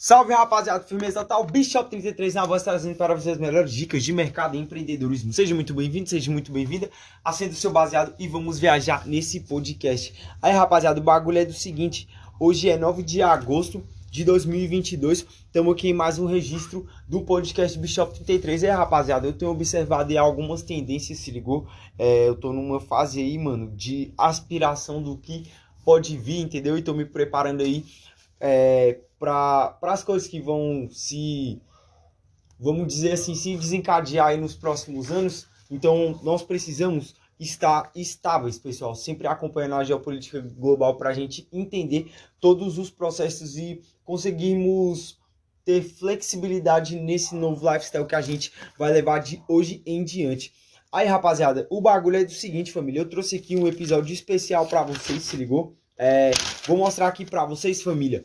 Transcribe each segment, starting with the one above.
Salve rapaziada, firmeza total, Bishop 33 na voz trazendo para vocês as melhores dicas de mercado e empreendedorismo. Seja muito bem-vindo, seja muito bem-vinda, acenda o seu baseado e vamos viajar nesse podcast. Aí rapaziada, o bagulho é do seguinte, hoje é 9 de agosto de 2022, estamos aqui em mais um registro do podcast Bishop 33. É rapaziada, eu tenho observado aí algumas tendências, se ligou? É, eu tô numa fase aí, mano, de aspiração do que pode vir, entendeu? E tô me preparando aí é, para as coisas que vão se, vamos dizer assim, se desencadear nos próximos anos. Então, nós precisamos estar estáveis, pessoal, sempre acompanhando a geopolítica global para a gente entender todos os processos e conseguirmos ter flexibilidade nesse novo lifestyle que a gente vai levar de hoje em diante. Aí, rapaziada, o bagulho é do seguinte, família. Eu trouxe aqui um episódio especial para vocês, se ligou? É, vou mostrar aqui para vocês, família,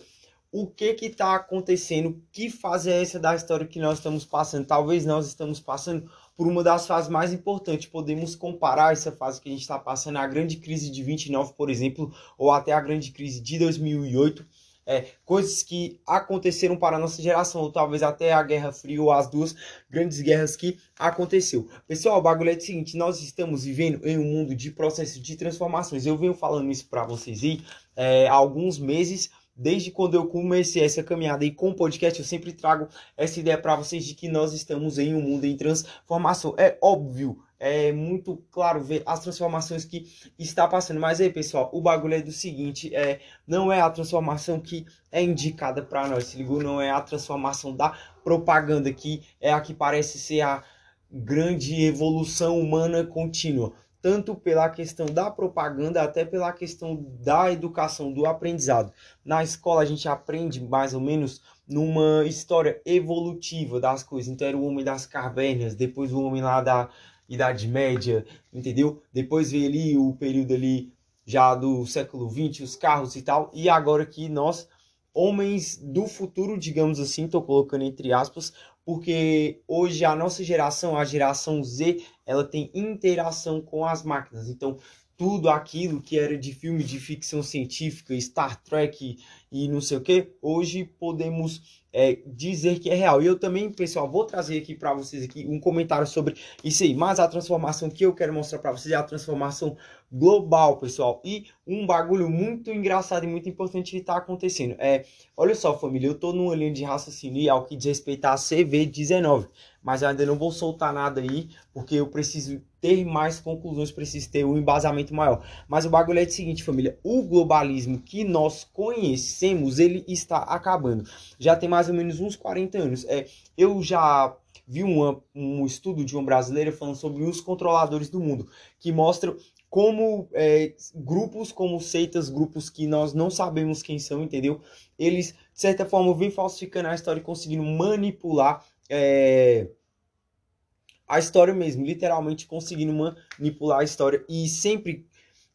o que que tá acontecendo, que fase é essa da história que nós estamos passando. Talvez nós estamos passando por uma das fases mais importantes. Podemos comparar essa fase que a gente está passando, a grande crise de 29, por exemplo, ou até a grande crise de 2008. É, coisas que aconteceram para a nossa geração, ou talvez até a Guerra Fria, ou as duas grandes guerras que aconteceu. Pessoal, o bagulho é o seguinte, nós estamos vivendo em um mundo de processos de transformações. Eu venho falando isso para vocês aí é, há alguns meses, Desde quando eu comecei essa caminhada aí com o podcast, eu sempre trago essa ideia para vocês de que nós estamos em um mundo em transformação. É óbvio, é muito claro ver as transformações que está passando. Mas aí, pessoal, o bagulho é do seguinte, é não é a transformação que é indicada para nós, se ligou? Não é a transformação da propaganda que é a que parece ser a grande evolução humana contínua tanto pela questão da propaganda até pela questão da educação, do aprendizado. Na escola a gente aprende mais ou menos numa história evolutiva das coisas. Então era o homem das cavernas, depois o homem lá da Idade Média, entendeu? Depois veio ali o período ali já do século XX, os carros e tal. E agora que nós homens do futuro, digamos assim, estou colocando entre aspas, porque hoje a nossa geração, a geração Z, ela tem interação com as máquinas. Então, tudo aquilo que era de filme de ficção científica, Star Trek e não sei o que, hoje podemos é, dizer que é real. E eu também, pessoal, vou trazer aqui para vocês aqui um comentário sobre isso aí. Mas a transformação que eu quero mostrar para vocês é a transformação global, pessoal. E um bagulho muito engraçado e muito importante que está acontecendo. É, olha só, família, eu estou numa linha de raciocínio ao que diz respeito à CV19 mas eu ainda não vou soltar nada aí, porque eu preciso ter mais conclusões, preciso ter um embasamento maior. Mas o bagulho é o seguinte, família, o globalismo que nós conhecemos, ele está acabando. Já tem mais ou menos uns 40 anos. É, eu já vi uma, um estudo de uma brasileira falando sobre os controladores do mundo, que mostram como é, grupos como seitas, grupos que nós não sabemos quem são, entendeu? Eles, de certa forma, vêm falsificando a história e conseguindo manipular é, a história mesmo, literalmente conseguindo manipular a história e sempre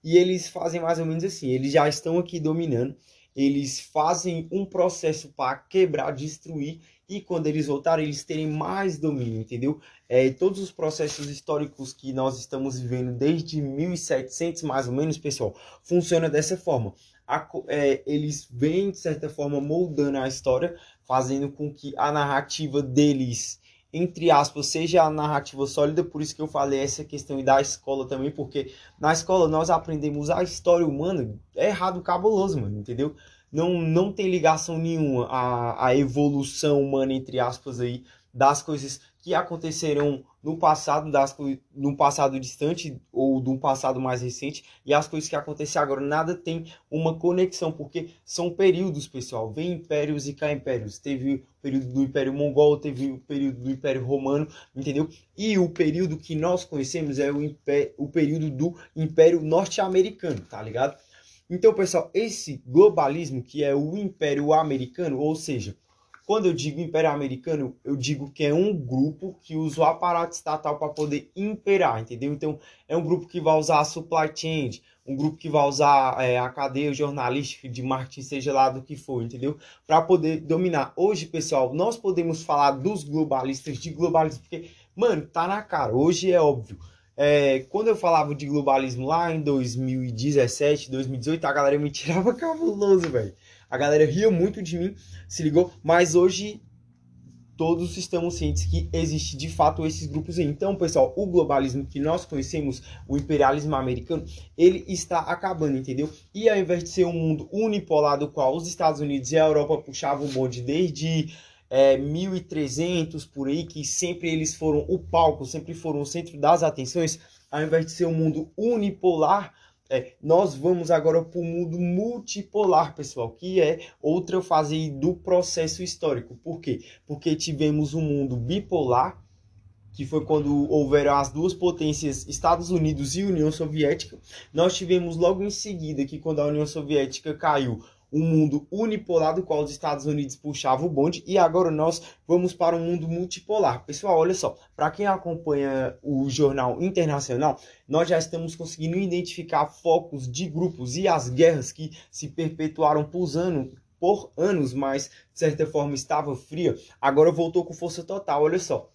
e eles fazem mais ou menos assim, eles já estão aqui dominando, eles fazem um processo para quebrar, destruir e quando eles voltarem eles terem mais domínio, entendeu? É, todos os processos históricos que nós estamos vivendo desde 1700 mais ou menos, pessoal, funciona dessa forma. A, é, eles vêm de certa forma moldando a história fazendo com que a narrativa deles, entre aspas, seja a narrativa sólida, por isso que eu falei essa questão da escola também, porque na escola nós aprendemos a história humana, é errado cabuloso, mano, entendeu? Não, não tem ligação nenhuma a, a evolução humana, entre aspas, aí, das coisas que aconteceram no passado, das, no passado distante ou de um passado mais recente e as coisas que acontecem agora. Nada tem uma conexão, porque são períodos, pessoal. Vem impérios e cai impérios. Teve o período do Império Mongol, teve o período do Império Romano, entendeu? E o período que nós conhecemos é o, império, o período do Império Norte-Americano, tá ligado? Então, pessoal, esse globalismo que é o Império Americano, ou seja, quando eu digo Império Americano, eu digo que é um grupo que usa o aparato estatal para poder imperar, entendeu? Então, é um grupo que vai usar a supply chain, um grupo que vai usar é, a cadeia jornalística de marketing, seja lá do que for, entendeu? Para poder dominar. Hoje, pessoal, nós podemos falar dos globalistas, de globalismo, porque, mano, tá na cara. Hoje é óbvio. É, quando eu falava de globalismo lá em 2017, 2018, a galera me tirava cabuloso, velho. A galera ria muito de mim, se ligou? Mas hoje todos estamos cientes que existe de fato esses grupos aí. Então, pessoal, o globalismo que nós conhecemos, o imperialismo americano, ele está acabando, entendeu? E ao invés de ser um mundo unipolar do qual os Estados Unidos e a Europa puxavam o bonde desde é, 1300 por aí, que sempre eles foram o palco, sempre foram o centro das atenções, ao invés de ser um mundo unipolar, é, nós vamos agora para o mundo multipolar, pessoal, que é outra fase do processo histórico. Por quê? Porque tivemos um mundo bipolar, que foi quando houveram as duas potências, Estados Unidos e União Soviética. Nós tivemos logo em seguida que quando a União Soviética caiu, um mundo unipolar do qual os Estados Unidos puxavam o bonde e agora nós vamos para um mundo multipolar. Pessoal, olha só, para quem acompanha o jornal internacional, nós já estamos conseguindo identificar focos de grupos e as guerras que se perpetuaram por anos, por anos, mas de certa forma estava fria, agora voltou com força total. Olha só,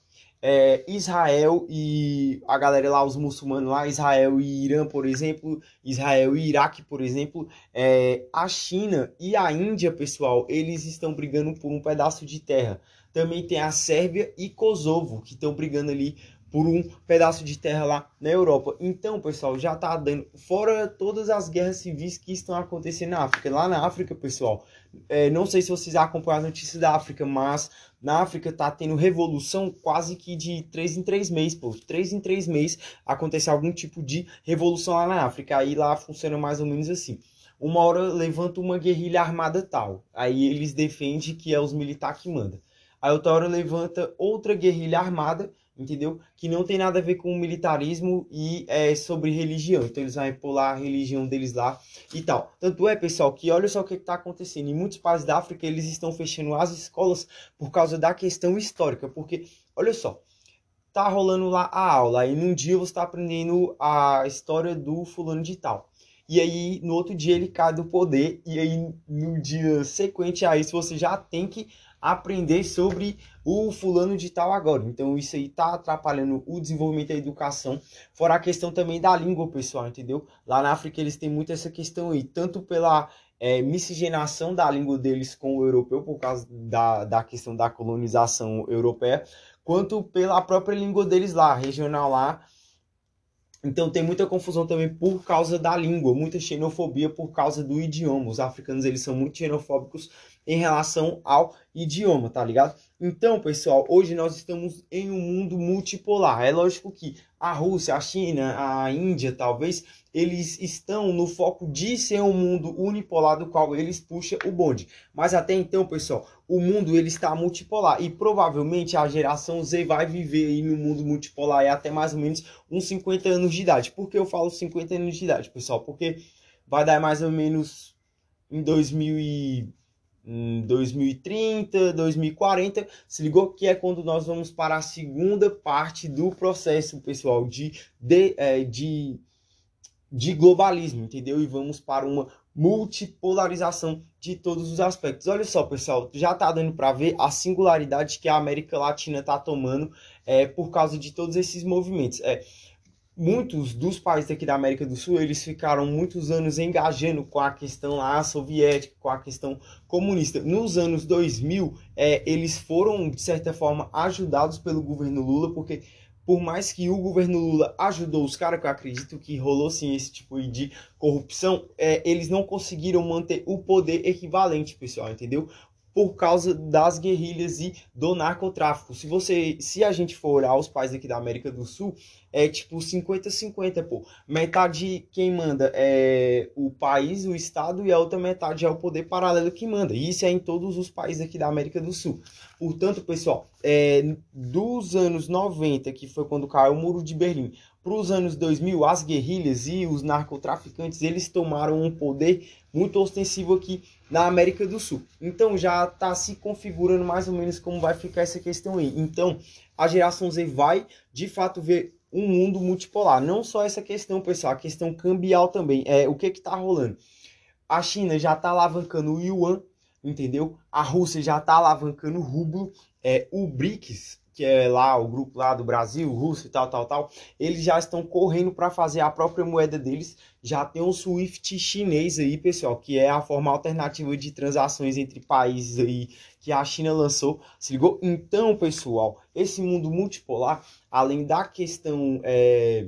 é, Israel e a galera lá, os muçulmanos lá, Israel e Irã, por exemplo, Israel e Iraque, por exemplo, é, a China e a Índia, pessoal, eles estão brigando por um pedaço de terra. Também tem a Sérvia e Kosovo, que estão brigando ali por um pedaço de terra lá na Europa. Então, pessoal, já tá dando. Fora todas as guerras civis que estão acontecendo na África. Lá na África, pessoal, é, não sei se vocês acompanham as notícias da África, mas na África tá tendo revolução quase que de três em três meses, pô. Três em três meses acontece algum tipo de revolução lá na África. Aí lá funciona mais ou menos assim. Uma hora levanta uma guerrilha armada tal. Aí eles defendem que é os militares que mandam. Aí outra hora levanta outra guerrilha armada entendeu? Que não tem nada a ver com o militarismo e é sobre religião. Então eles vão pular a religião deles lá e tal. Tanto é, pessoal, que olha só o que está acontecendo. Em muitos países da África eles estão fechando as escolas por causa da questão histórica. Porque, olha só, tá rolando lá a aula e num dia você está aprendendo a história do fulano de tal. E aí, no outro dia, ele cai do poder. E aí, no dia sequente a isso, você já tem que aprender sobre o fulano de tal agora. Então isso aí tá atrapalhando o desenvolvimento da educação, fora a questão também da língua, pessoal, entendeu? Lá na África eles têm muito essa questão aí, tanto pela é, miscigenação da língua deles com o europeu, por causa da, da questão da colonização europeia, quanto pela própria língua deles lá, regional lá, então tem muita confusão também por causa da língua, muita xenofobia por causa do idioma. Os africanos eles são muito xenofóbicos em relação ao idioma, tá ligado? Então, pessoal, hoje nós estamos em um mundo multipolar. É lógico que a Rússia, a China, a Índia, talvez, eles estão no foco de ser um mundo unipolar do qual eles puxam o bonde. Mas até então, pessoal, o mundo ele está multipolar e provavelmente a geração Z vai viver aí no mundo multipolar até mais ou menos uns 50 anos de idade. Por que eu falo 50 anos de idade, pessoal? Porque vai dar mais ou menos em 2000 e 2030, 2040, se ligou que é quando nós vamos para a segunda parte do processo, pessoal, de, de, é, de, de globalismo, entendeu? E vamos para uma multipolarização de todos os aspectos. Olha só, pessoal, já tá dando para ver a singularidade que a América Latina tá tomando é, por causa de todos esses movimentos. É, muitos dos países aqui da América do Sul, eles ficaram muitos anos engajando com a questão lá soviética, com a questão comunista. Nos anos 2000, é, eles foram, de certa forma, ajudados pelo governo Lula, porque por mais que o governo Lula ajudou os caras, que eu acredito que rolou sim esse tipo de corrupção, é, eles não conseguiram manter o poder equivalente, pessoal, entendeu? Por causa das guerrilhas e do narcotráfico. Se você, se a gente for olhar os países aqui da América do Sul, é tipo 50-50, pô. Metade quem manda é o país, o estado e a outra metade é o poder paralelo que manda. E isso é em todos os países aqui da América do Sul. Portanto, pessoal, é, dos anos 90, que foi quando caiu o Muro de Berlim, para os anos 2000, as guerrilhas e os narcotraficantes, eles tomaram um poder muito ostensivo aqui na América do Sul. Então já está se configurando mais ou menos como vai ficar essa questão aí. Então a geração Z vai de fato ver um mundo multipolar. Não só essa questão, pessoal, a questão cambial também. É o que que tá rolando? A China já está alavancando o yuan, entendeu? A Rússia já está alavancando o rublo. É, o BRICS, que é lá o grupo lá do Brasil, Rússia e tal, tal, tal, eles já estão correndo para fazer a própria moeda deles. Já tem um Swift chinês aí, pessoal, que é a forma alternativa de transações entre países aí que a China lançou. Se ligou? Então, pessoal, esse mundo multipolar, além da questão é,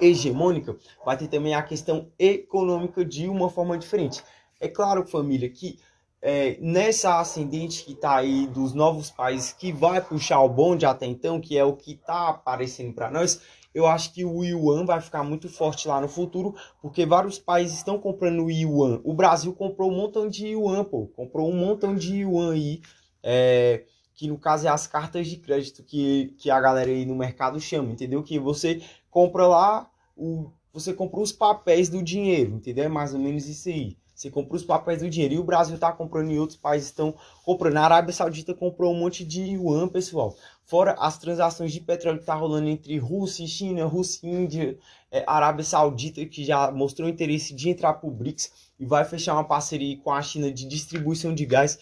hegemônica, vai ter também a questão econômica de uma forma diferente. É claro, família, que é, nessa ascendente que está aí dos novos países que vai puxar o bonde até então, que é o que está aparecendo para nós, eu acho que o yuan vai ficar muito forte lá no futuro, porque vários países estão comprando o yuan. O Brasil comprou um montão de yuan, pô, comprou um montão de yuan aí, é, que no caso é as cartas de crédito que, que a galera aí no mercado chama, entendeu? Que você compra lá, o, você compra os papéis do dinheiro, entendeu? É mais ou menos isso aí. Você compra os papéis do dinheiro. E o Brasil está comprando e outros países estão comprando. A Arábia Saudita comprou um monte de yuan, pessoal. Fora as transações de petróleo que tá rolando entre Rússia e China, Rússia e Índia, é, Arábia Saudita, que já mostrou interesse de entrar para o BRICS e vai fechar uma parceria com a China de distribuição de gás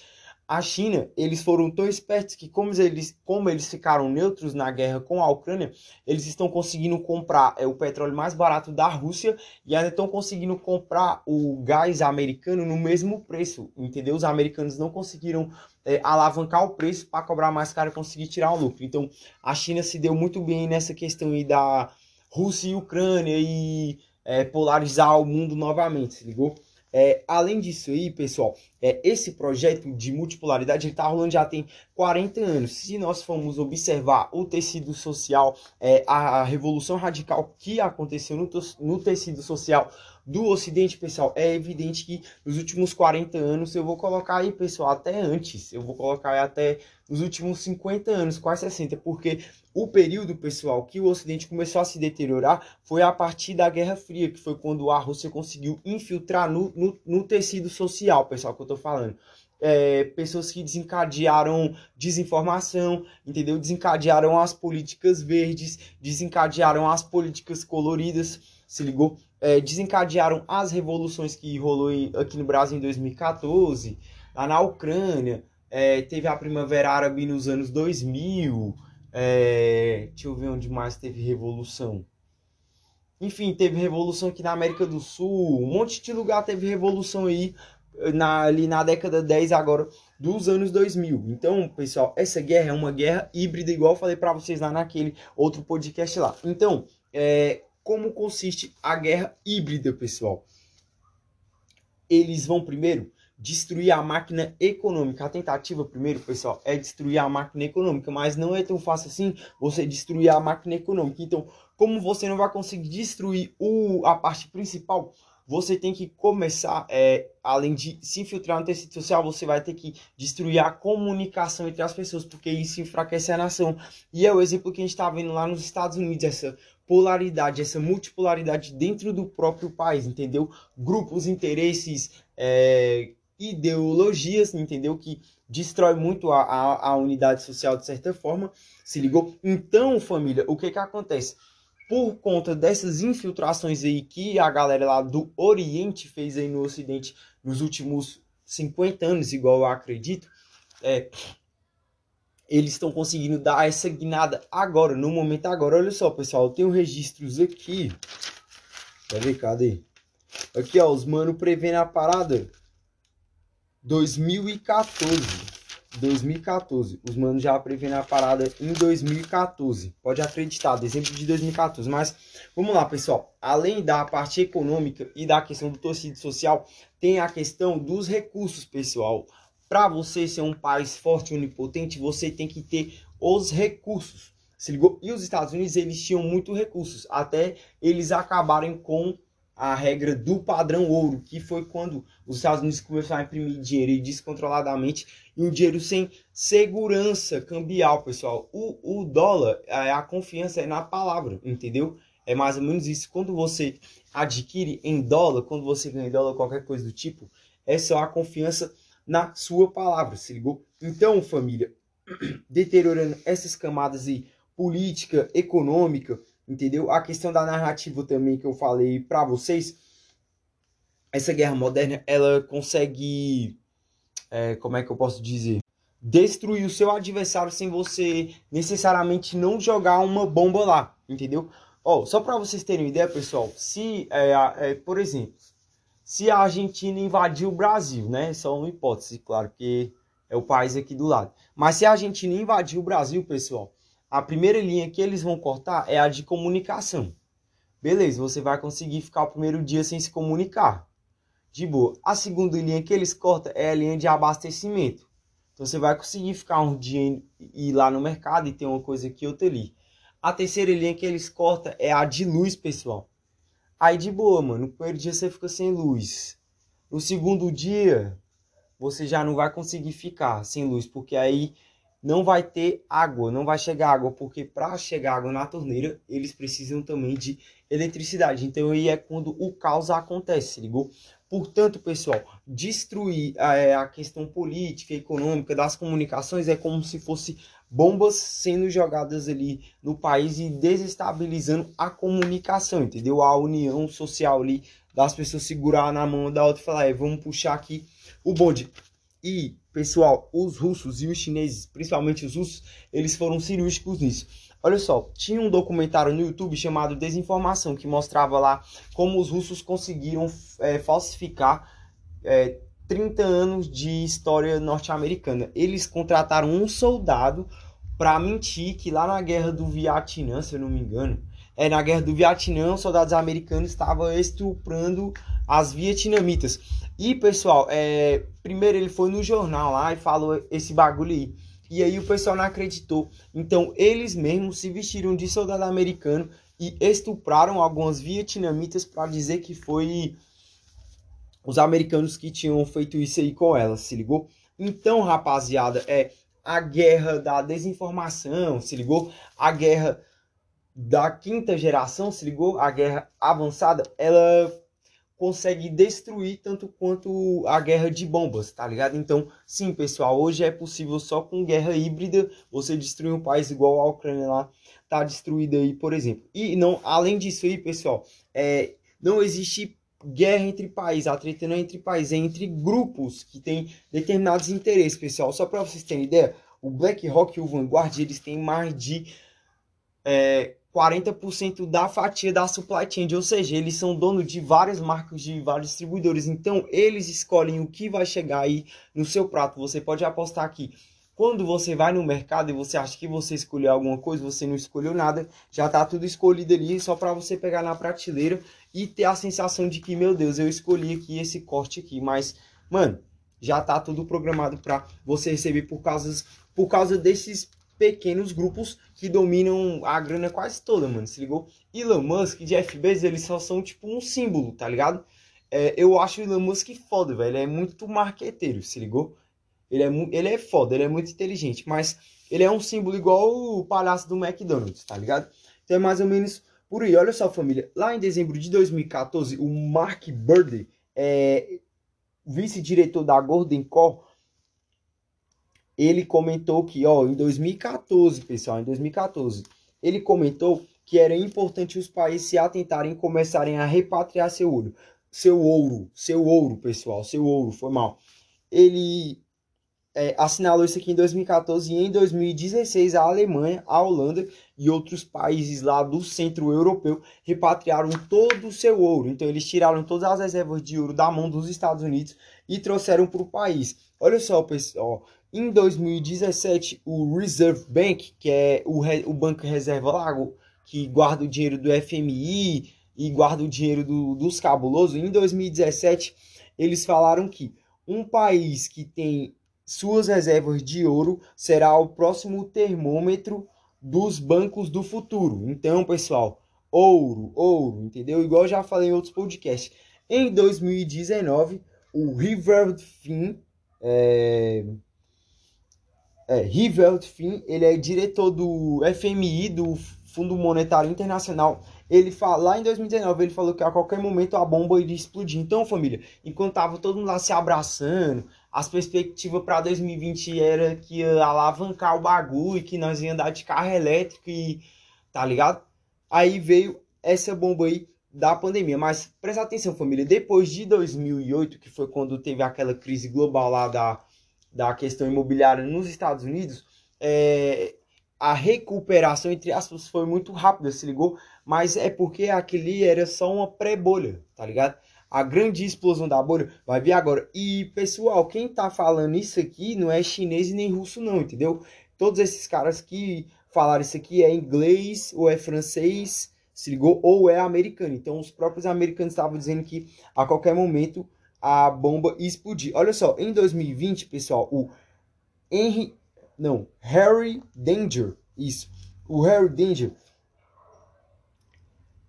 a China, eles foram tão espertos que, como eles, como eles ficaram neutros na guerra com a Ucrânia, eles estão conseguindo comprar é, o petróleo mais barato da Rússia e ainda estão conseguindo comprar o gás americano no mesmo preço, entendeu? Os americanos não conseguiram é, alavancar o preço para cobrar mais caro e conseguir tirar o lucro. Então, a China se deu muito bem nessa questão aí da Rússia e Ucrânia e é, polarizar o mundo novamente, ligou? É, além disso aí, pessoal, é, esse projeto de multipolaridade está rolando já tem 40 anos. Se nós formos observar o tecido social, é, a revolução radical que aconteceu no, no tecido social do Ocidente, pessoal, é evidente que nos últimos 40 anos, eu vou colocar aí, pessoal, até antes, eu vou colocar até nos últimos 50 anos, quase 60, porque o período, pessoal, que o Ocidente começou a se deteriorar foi a partir da Guerra Fria, que foi quando a Rússia conseguiu infiltrar no, no, no tecido social, pessoal, que eu tô falando. É, pessoas que desencadearam desinformação, entendeu? Desencadearam as políticas verdes, desencadearam as políticas coloridas, se ligou? É, desencadearam as revoluções que rolou aqui no Brasil em 2014, lá na Ucrânia, é, teve a Primavera Árabe nos anos 2000, é, deixa eu ver onde mais teve revolução. Enfim, teve revolução aqui na América do Sul, um monte de lugar teve revolução aí, na, ali na década 10 agora, dos anos 2000. Então, pessoal, essa guerra é uma guerra híbrida, igual eu falei para vocês lá naquele outro podcast lá. Então, é, como consiste a guerra híbrida, pessoal? Eles vão primeiro destruir a máquina econômica. A tentativa, primeiro, pessoal, é destruir a máquina econômica, mas não é tão fácil assim você destruir a máquina econômica. Então, como você não vai conseguir destruir o, a parte principal, você tem que começar, é, além de se infiltrar no tecido social, você vai ter que destruir a comunicação entre as pessoas, porque isso enfraquece a nação. E é o exemplo que a gente está vendo lá nos Estados Unidos, essa polaridade, essa multipolaridade dentro do próprio país, entendeu? Grupos, interesses, é, ideologias, entendeu? Que destrói muito a, a, a, unidade social de certa forma, se ligou? Então, família, o que que acontece? Por conta dessas infiltrações aí que a galera lá do Oriente fez aí no Ocidente nos últimos 50 anos, igual eu acredito, é, eles estão conseguindo dar essa guinada agora, no momento agora. Olha só, pessoal, eu tenho registros aqui. Cadê, cadê? Aqui, ó, os mano prevendo a parada 2014. 2014. Os manos já prevendo a parada em 2014. Pode acreditar, dezembro de 2014. Mas vamos lá, pessoal. Além da parte econômica e da questão do tecido social, tem a questão dos recursos, pessoal. Para você ser um país forte e onipotente, você tem que ter os recursos. Se ligou? E os Estados Unidos, eles tinham muitos recursos, até eles acabarem com a regra do padrão ouro, que foi quando os Estados Unidos começaram a imprimir dinheiro descontroladamente e um dinheiro sem segurança cambial, pessoal. O, o dólar, a, a confiança é na palavra, entendeu? É mais ou menos isso. Quando você adquire em dólar, quando você ganha em dólar, qualquer coisa do tipo, é só a confiança na sua palavra, se ligou? Então, família, deteriorando essas camadas aí, política, econômica, entendeu? A questão da narrativa também que eu falei para vocês, essa guerra moderna, ela consegue, é, como é que eu posso dizer? destruir o seu adversário sem você necessariamente não jogar uma bomba lá, entendeu? Oh, só para vocês terem uma ideia, pessoal, se, é, é, por exemplo, se a Argentina invadir o Brasil, né? Só uma hipótese, claro, porque é o país aqui do lado. Mas se a Argentina invadir o Brasil, pessoal, a primeira linha que eles vão cortar é a de comunicação. Beleza, você vai conseguir ficar o primeiro dia sem se comunicar. De boa. A segunda linha que eles cortam é a linha de abastecimento. Então você vai conseguir ficar um dia e ir lá no mercado e ter uma coisa aqui outra ali. A terceira linha que eles cortam é a de luz, pessoal. Aí de boa, mano. No primeiro dia você fica sem luz. No segundo dia, você já não vai conseguir ficar sem luz, porque aí não vai ter água, não vai chegar água, porque para chegar água na torneira, eles precisam também de eletricidade. Então aí é quando o caos acontece, ligou? Portanto, pessoal, destruir é, a questão política, econômica das comunicações é como se fosse bombas sendo jogadas ali no país e desestabilizando a comunicação, entendeu? A união social ali das pessoas segurar na mão da outra e falar, é, vamos puxar aqui o bonde. E, pessoal, os russos e os chineses, principalmente os russos, eles foram cirúrgicos nisso. Olha só, tinha um documentário no YouTube chamado Desinformação, que mostrava lá como os russos conseguiram é, falsificar é, 30 anos de história norte-americana. Eles contrataram um soldado para mentir que lá na guerra do Vietnã, se eu não me engano, é na guerra do Vietnã, os soldados americanos estavam estuprando as vietnamitas. E pessoal, é, primeiro ele foi no jornal lá e falou esse bagulho aí. E aí o pessoal não acreditou. Então eles mesmos se vestiram de soldado americano e estupraram algumas vietnamitas para dizer que foi os americanos que tinham feito isso aí com elas, se ligou? Então, rapaziada, é a guerra da desinformação, se ligou? A guerra da quinta geração, se ligou? A guerra avançada, ela consegue destruir tanto quanto a guerra de bombas, tá ligado? Então, sim, pessoal, hoje é possível só com guerra híbrida você destruir um país igual a Ucrânia lá tá destruída aí, por exemplo. E não, além disso aí, pessoal, é, não existe guerra entre países, a treta não é entre países, é entre grupos que têm determinados interesses, pessoal. Só para vocês terem ideia, o BlackRock e o Vanguard, eles têm mais de é, 40% da fatia da supply chain, ou seja, eles são donos de várias marcas, de vários distribuidores. Então, eles escolhem o que vai chegar aí no seu prato. Você pode apostar aqui. Quando você vai no mercado e você acha que você escolheu alguma coisa, você não escolheu nada, já tá tudo escolhido ali só para você pegar na prateleira e ter a sensação de que, meu Deus, eu escolhi aqui esse corte aqui, mas, mano, já tá tudo programado para você receber por causa, por causa desses pequenos grupos que dominam a grana quase toda, mano. Se ligou? Elon Musk e Jeff Bezos, eles só são tipo um símbolo, tá ligado? É, eu acho o Elon Musk foda, velho. Ele é muito marqueteiro, se ligou? Ele é, ele é foda, ele é muito inteligente, mas ele é um símbolo igual o palhaço do McDonald's, tá ligado? Então é mais ou menos por aí. Olha só, família. Lá em dezembro de 2014, o Mark Burley, é, vice-diretor da Golden Core, ele comentou que, ó, em 2014, pessoal, em 2014, ele comentou que era importante os países se atentarem e começarem a repatriar seu ouro. Seu ouro, seu ouro, pessoal, seu ouro, foi mal. Ele é, assinalou isso aqui em 2014 e em 2016 a Alemanha, a Holanda e outros países lá do centro europeu repatriaram todo o seu ouro. Então eles tiraram todas as reservas de ouro da mão dos Estados Unidos e trouxeram para o país. Olha só, pessoal, em 2017, o Reserve Bank, que é o, o Banco Reserva Lago, que guarda o dinheiro do FMI e guarda o dinheiro do, dos cabulosos, em 2017 eles falaram que um país que tem suas reservas de ouro será o próximo termômetro dos bancos do futuro. Então, pessoal, ouro, ouro, entendeu? Igual já falei em outros podcasts. Em 2019, o River Fin, é, é, Rivelt Finn, ele é diretor do FMI, do Fundo Monetário Internacional. Ele fala, lá em 2019, ele falou que a qualquer momento a bomba iria explodir. Então, família, enquanto tava todo mundo lá se abraçando, as perspectivas para 2020 era que ia alavancar o bagulho, que nós ia andar de carro elétrico e tá ligado? Aí veio essa bomba aí da pandemia. Mas presta atenção, família, depois de 2008, que foi quando teve aquela crise global lá da da questão imobiliária nos Estados Unidos, é, a recuperação, entre aspas, foi muito rápida, se ligou? Mas é porque aquele era só uma pré-bolha, tá ligado? A grande explosão da bolha vai vir agora. E, pessoal, quem tá falando isso aqui não é chinês nem russo, não, entendeu? Todos esses caras que falaram isso aqui é inglês ou é francês, se ligou? Ou é americano. Então, os próprios americanos estavam dizendo que a qualquer momento a bomba explodir. Olha só, em 2020, pessoal, o Henry. Não, Harry Danger. Isso. O Harry Danger.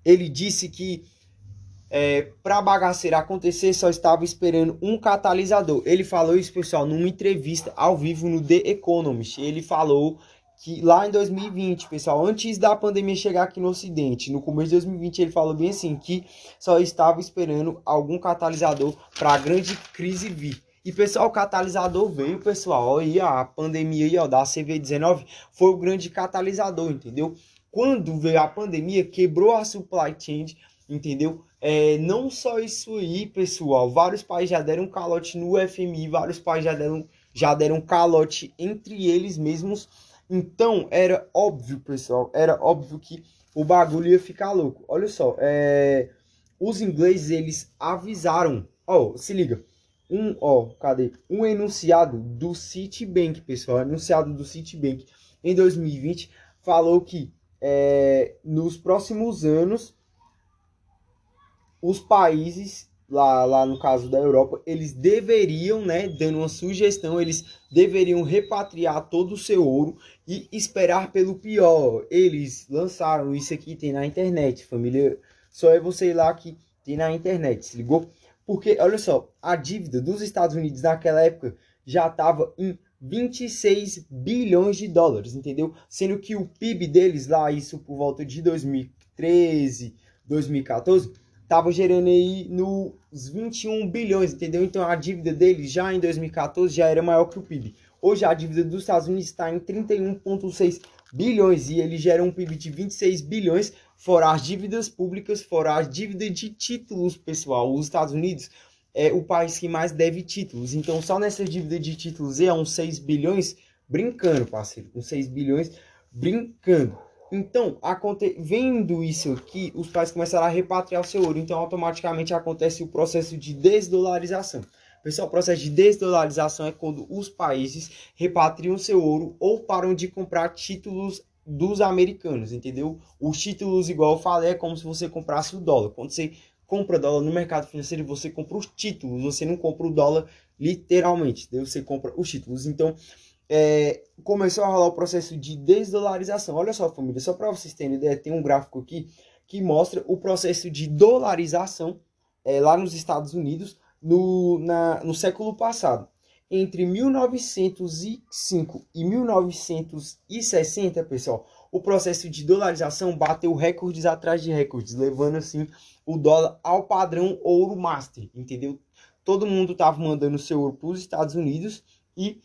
Ele disse que é, para bagaceira acontecer, só estava esperando um catalisador. Ele falou isso, pessoal, numa entrevista ao vivo no The Economist. Ele falou que lá em 2020, pessoal, antes da pandemia chegar aqui no Ocidente, no começo de 2020, ele falou bem assim que só estava esperando algum catalisador para a grande crise vir. E pessoal, o catalisador veio, pessoal, aí a pandemia aí, ó, da CV19 foi o grande catalisador, entendeu? Quando veio a pandemia, quebrou a supply chain, entendeu? É, não só isso aí, pessoal, vários países já deram calote no FMI, vários países já deram, já deram calote entre eles mesmos. Então, era óbvio, pessoal, era óbvio que o bagulho ia ficar louco. Olha só, é, os ingleses, eles avisaram, ó, oh, se liga, um, ó, cadê? Um enunciado do Citibank, pessoal, enunciado do Citibank em 2020, falou que é, nos próximos anos os países lá, lá no caso da Europa, eles deveriam, né, dando uma sugestão, eles deveriam repatriar todo o seu ouro e esperar pelo pior. Eles lançaram isso aqui, tem na internet, família. Só é você ir lá que tem na internet, se ligou? Porque, olha só, a dívida dos Estados Unidos naquela época já estava em 26 bilhões de dólares, entendeu? Sendo que o PIB deles lá, isso por volta de 2013, 2014, estava gerando aí nos 21 bilhões, entendeu? Então a dívida dele já em 2014 já era maior que o PIB. Hoje a dívida dos Estados Unidos está em 31,6 bilhões e ele gera um PIB de 26 bilhões, fora as dívidas públicas, fora as dívidas de títulos, pessoal. Os Estados Unidos é o país que mais deve títulos. Então só nessa dívida de títulos é uns 6 bilhões, brincando, parceiro, com 6 bilhões, brincando. Então, aconte... vendo isso aqui, os países começaram a repatriar o seu ouro. Então, automaticamente acontece o processo de desdolarização. Pessoal, o processo de desdolarização é quando os países repatriam seu ouro ou param de comprar títulos dos americanos, entendeu? Os títulos, igual eu falei, é como se você comprasse o dólar. Quando você compra dólar no mercado financeiro, você compra os títulos, você não compra o dólar literalmente, entendeu? você compra os títulos. Então, é, começou a rolar o processo de desdolarização. Olha só, família, só para vocês terem ideia, tem um gráfico aqui que mostra o processo de dolarização é, lá nos Estados Unidos no, na, no século passado. Entre 1905 e 1960, pessoal, o processo de dolarização bateu recordes atrás de recordes, levando assim o dólar ao padrão ouro master, entendeu? Todo mundo estava mandando seu ouro para os Estados Unidos e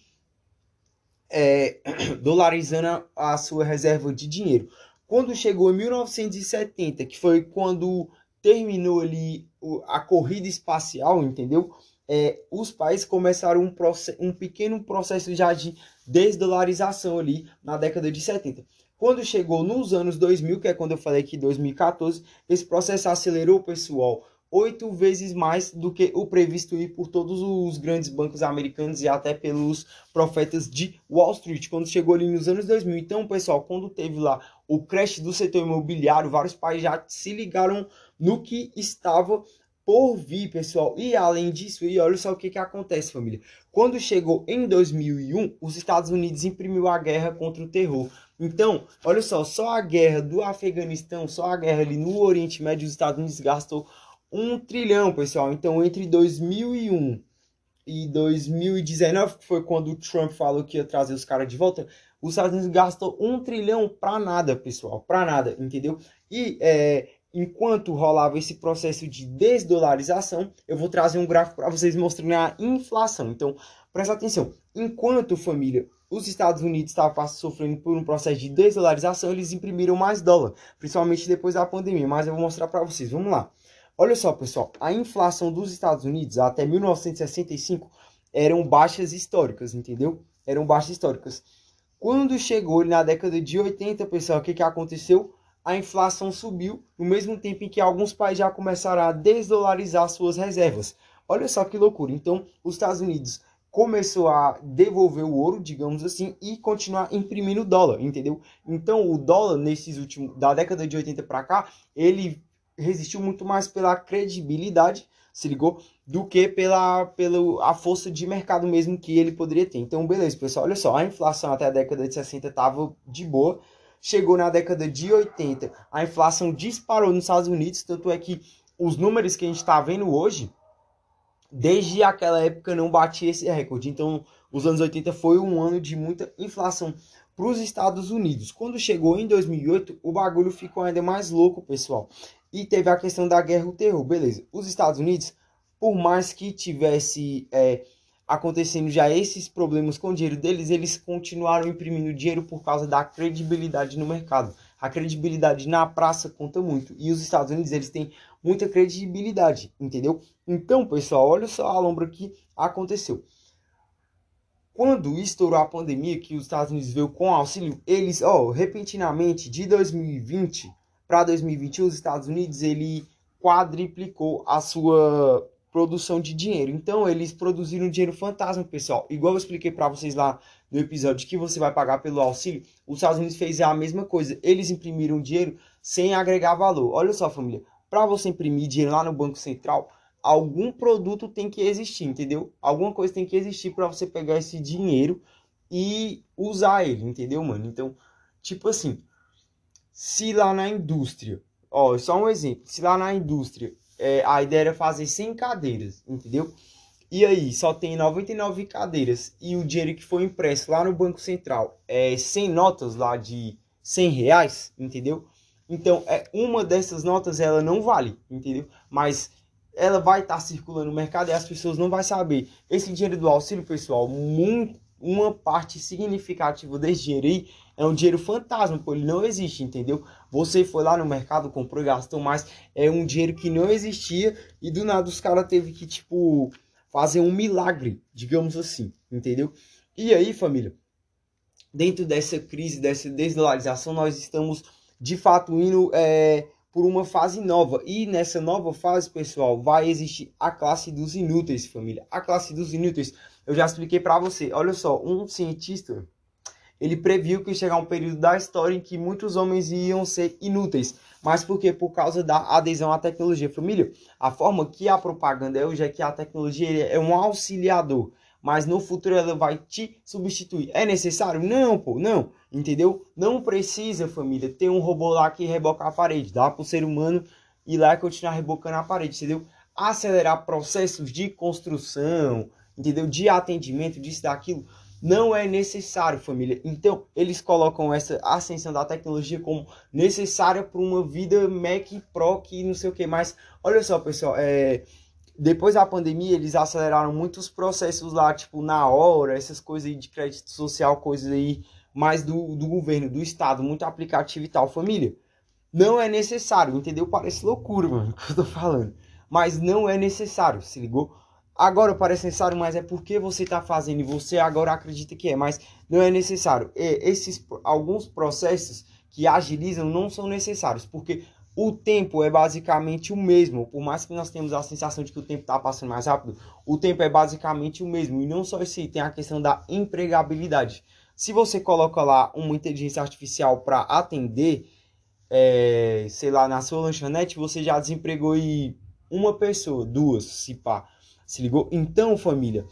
é, dolarizando a sua reserva de dinheiro. Quando chegou em 1970, que foi quando terminou ali a corrida espacial, entendeu? É, os países começaram um, um pequeno processo já de desdolarização ali na década de 70. Quando chegou nos anos 2000, que é quando eu falei que 2014, esse processo acelerou, pessoal, oito vezes mais do que o previsto ir por todos os grandes bancos americanos e até pelos profetas de Wall Street, quando chegou ali nos anos 2000. Então, pessoal, quando teve lá o crash do setor imobiliário, vários países já se ligaram no que estava por vir, pessoal. E além disso, e olha só o que, que acontece, família. Quando chegou em 2001, os Estados Unidos imprimiu a guerra contra o terror. Então, olha só, só a guerra do Afeganistão, só a guerra ali no Oriente Médio, os Estados Unidos gastou um trilhão, pessoal. Então, entre 2001 e 2019, que foi quando o Trump falou que ia trazer os caras de volta, os Estados Unidos gastou um trilhão para nada, pessoal, para nada, entendeu? E é, enquanto rolava esse processo de desdolarização, eu vou trazer um gráfico para vocês mostrando a inflação. Então, presta atenção. Enquanto, família, os Estados Unidos estavam sofrendo por um processo de desdolarização, eles imprimiram mais dólar, principalmente depois da pandemia. Mas eu vou mostrar para vocês. Vamos lá. Olha só, pessoal, a inflação dos Estados Unidos até 1965 eram baixas históricas, entendeu? Eram baixas históricas. Quando chegou na década de 80, pessoal, o que, que aconteceu? A inflação subiu, no mesmo tempo em que alguns países já começaram a desdolarizar suas reservas. Olha só que loucura. Então, os Estados Unidos começou a devolver o ouro, digamos assim, e continuar imprimindo dólar, entendeu? Então, o dólar nesses últimos da década de 80 para cá, ele resistiu muito mais pela credibilidade, se ligou, do que pela, pela a força de mercado mesmo que ele poderia ter. Então, beleza, pessoal, olha só, a inflação até a década de 60 estava de boa, chegou na década de 80, a inflação disparou nos Estados Unidos, tanto é que os números que a gente está vendo hoje, desde aquela época não batia esse recorde. Então, os anos 80 foi um ano de muita inflação para os Estados Unidos. Quando chegou em 2008, o bagulho ficou ainda mais louco, pessoal. E teve a questão da guerra o terror, beleza. Os Estados Unidos, por mais que tivesse é, acontecendo já esses problemas com o dinheiro deles, eles continuaram imprimindo dinheiro por causa da credibilidade no mercado. A credibilidade na praça conta muito. E os Estados Unidos, eles têm muita credibilidade, entendeu? Então, pessoal, olha só a lombra que aconteceu. Quando estourou a pandemia, que os Estados Unidos veio com auxílio, eles, ó, oh, repentinamente, de 2020 para 2021, os Estados Unidos ele quadriplicou a sua produção de dinheiro. Então, eles produziram dinheiro fantasma, pessoal. Igual eu expliquei para vocês lá no episódio que você vai pagar pelo auxílio, os Estados Unidos fez a mesma coisa. Eles imprimiram dinheiro sem agregar valor. Olha só, família, para você imprimir dinheiro lá no Banco Central, algum produto tem que existir, entendeu? Alguma coisa tem que existir para você pegar esse dinheiro e usar ele, entendeu, mano? Então, tipo assim, se lá na indústria, ó, só um exemplo, se lá na indústria é, a ideia era fazer 100 cadeiras, entendeu? E aí, só tem 99 cadeiras e o dinheiro que foi impresso lá no Banco Central é 100 notas lá de 100 reais, entendeu? Então, é, uma dessas notas ela não vale, entendeu? Mas ela vai estar tá circulando no mercado e as pessoas não vão saber. Esse dinheiro do auxílio, pessoal, muito, uma parte significativa desse dinheiro aí é um dinheiro fantasma, pô, ele não existe, entendeu? Você foi lá no mercado, comprou gastou mais, é um dinheiro que não existia e do nada os caras teve que, tipo, fazer um milagre, digamos assim, entendeu? E aí, família, dentro dessa crise, dessa desdolarização, nós estamos de fato indo é, por uma fase nova. E nessa nova fase, pessoal, vai existir a classe dos inúteis, família. A classe dos inúteis, eu já expliquei para você. Olha só, um cientista ele previu que chegar um período da história em que muitos homens iam ser inúteis. Mas por quê? Por causa da adesão à tecnologia. Família, a forma que a propaganda é hoje é que a tecnologia é um auxiliador. Mas no futuro ela vai te substituir. É necessário? Não, pô, não. Entendeu? Não precisa, família, ter um robô lá que reboca a parede. Dá para o ser humano ir lá e continuar rebocando a parede, entendeu? Acelerar processos de construção, entendeu? De atendimento, disso, daquilo não é necessário, família. Então, eles colocam essa ascensão da tecnologia como necessária para uma vida Mac Pro que não sei o que mais. Olha só, pessoal, é, depois da pandemia, eles aceleraram muitos processos lá, tipo, na hora, essas coisas aí de crédito social, coisas aí mais do, do governo, do estado, muito aplicativo e tal. Família, não é necessário, entendeu? Parece loucura, mano, que eu tô falando. Mas não é necessário, se ligou? agora parece necessário, mas é porque você está fazendo e você agora acredita que é, mas não é necessário. E esses alguns processos que agilizam não são necessários, porque o tempo é basicamente o mesmo. Por mais que nós tenhamos a sensação de que o tempo está passando mais rápido, o tempo é basicamente o mesmo. E não só isso, tem a questão da empregabilidade. Se você coloca lá uma inteligência artificial para atender, é, sei lá, na sua lanchonete, você já desempregou e uma pessoa, duas, se pá. Se ligou? Então, família,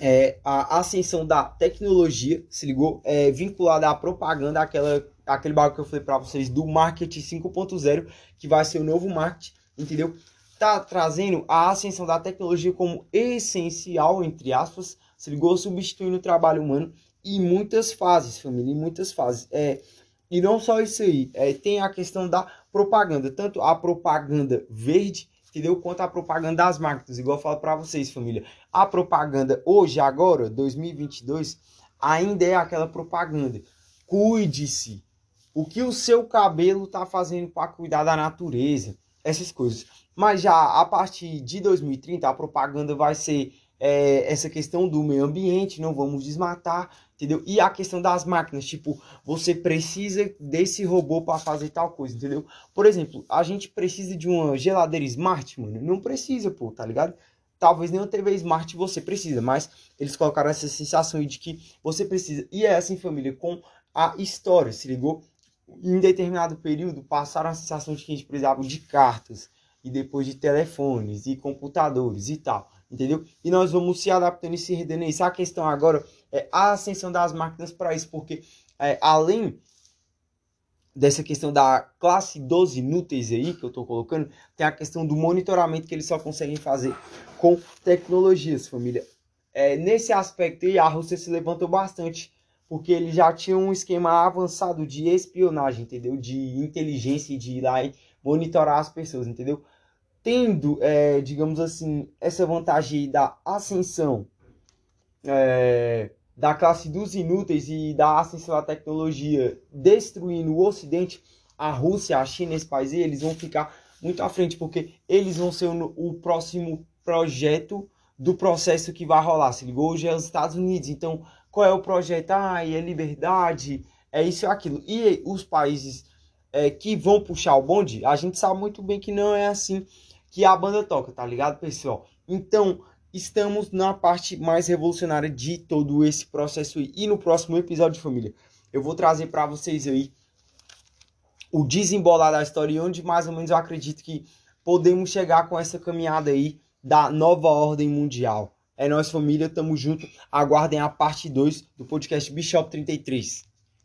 é, a ascensão da tecnologia, se ligou? É vinculada à propaganda, aquela, aquele bagulho que eu falei para vocês do marketing 5.0, que vai ser o novo marketing, entendeu? Tá trazendo a ascensão da tecnologia como essencial, entre aspas, se ligou? Substituindo o trabalho humano em muitas fases, família, em muitas fases. É, e não só isso aí, é, tem a questão da propaganda, tanto a propaganda verde entendeu? Quanto à propaganda das marcas, igual eu falo para vocês, família. A propaganda hoje, agora, 2022, ainda é aquela propaganda. Cuide-se. O que o seu cabelo tá fazendo para cuidar da natureza, essas coisas. Mas já a partir de 2030 a propaganda vai ser é, essa questão do meio ambiente, não vamos desmatar, entendeu? E a questão das máquinas, tipo, você precisa desse robô para fazer tal coisa, entendeu? Por exemplo, a gente precisa de uma geladeira smart, mano? Não precisa, pô, tá ligado? Talvez nem uma TV smart você precisa, mas eles colocaram essa sensação de que você precisa. E é assim, família, com a história, se ligou? Em determinado período, passaram a sensação de que a gente precisava de cartas, e depois de telefones e computadores e tal entendeu? E nós vamos se adaptando e se rendendo isso. A questão agora é a ascensão das máquinas para isso, porque é, além dessa questão da classe dos inúteis aí que eu estou colocando, tem a questão do monitoramento que eles só conseguem fazer com tecnologias, família. É, nesse aspecto aí, a Rússia se levantou bastante, porque ele já tinha um esquema avançado de espionagem, entendeu? De inteligência de ir lá e monitorar as pessoas, entendeu? tendo, é, digamos assim, essa vantagem da ascensão é, da classe dos inúteis e da ascensão da tecnologia destruindo o Ocidente, a Rússia, a China, esse país, eles vão ficar muito à frente, porque eles vão ser o, o próximo projeto do processo que vai rolar. Se ligou? Hoje é os Estados Unidos, então qual é o projeto? Ah, é liberdade, é isso e aquilo. E os países é, que vão puxar o bonde, a gente sabe muito bem que não é assim que a banda toca, tá ligado, pessoal? Então, estamos na parte mais revolucionária de todo esse processo aí. E no próximo episódio família, eu vou trazer para vocês aí o desembolar da história e onde mais ou menos eu acredito que podemos chegar com essa caminhada aí da nova ordem mundial. É nós família, tamo junto. Aguardem a parte 2 do podcast Bishop 33.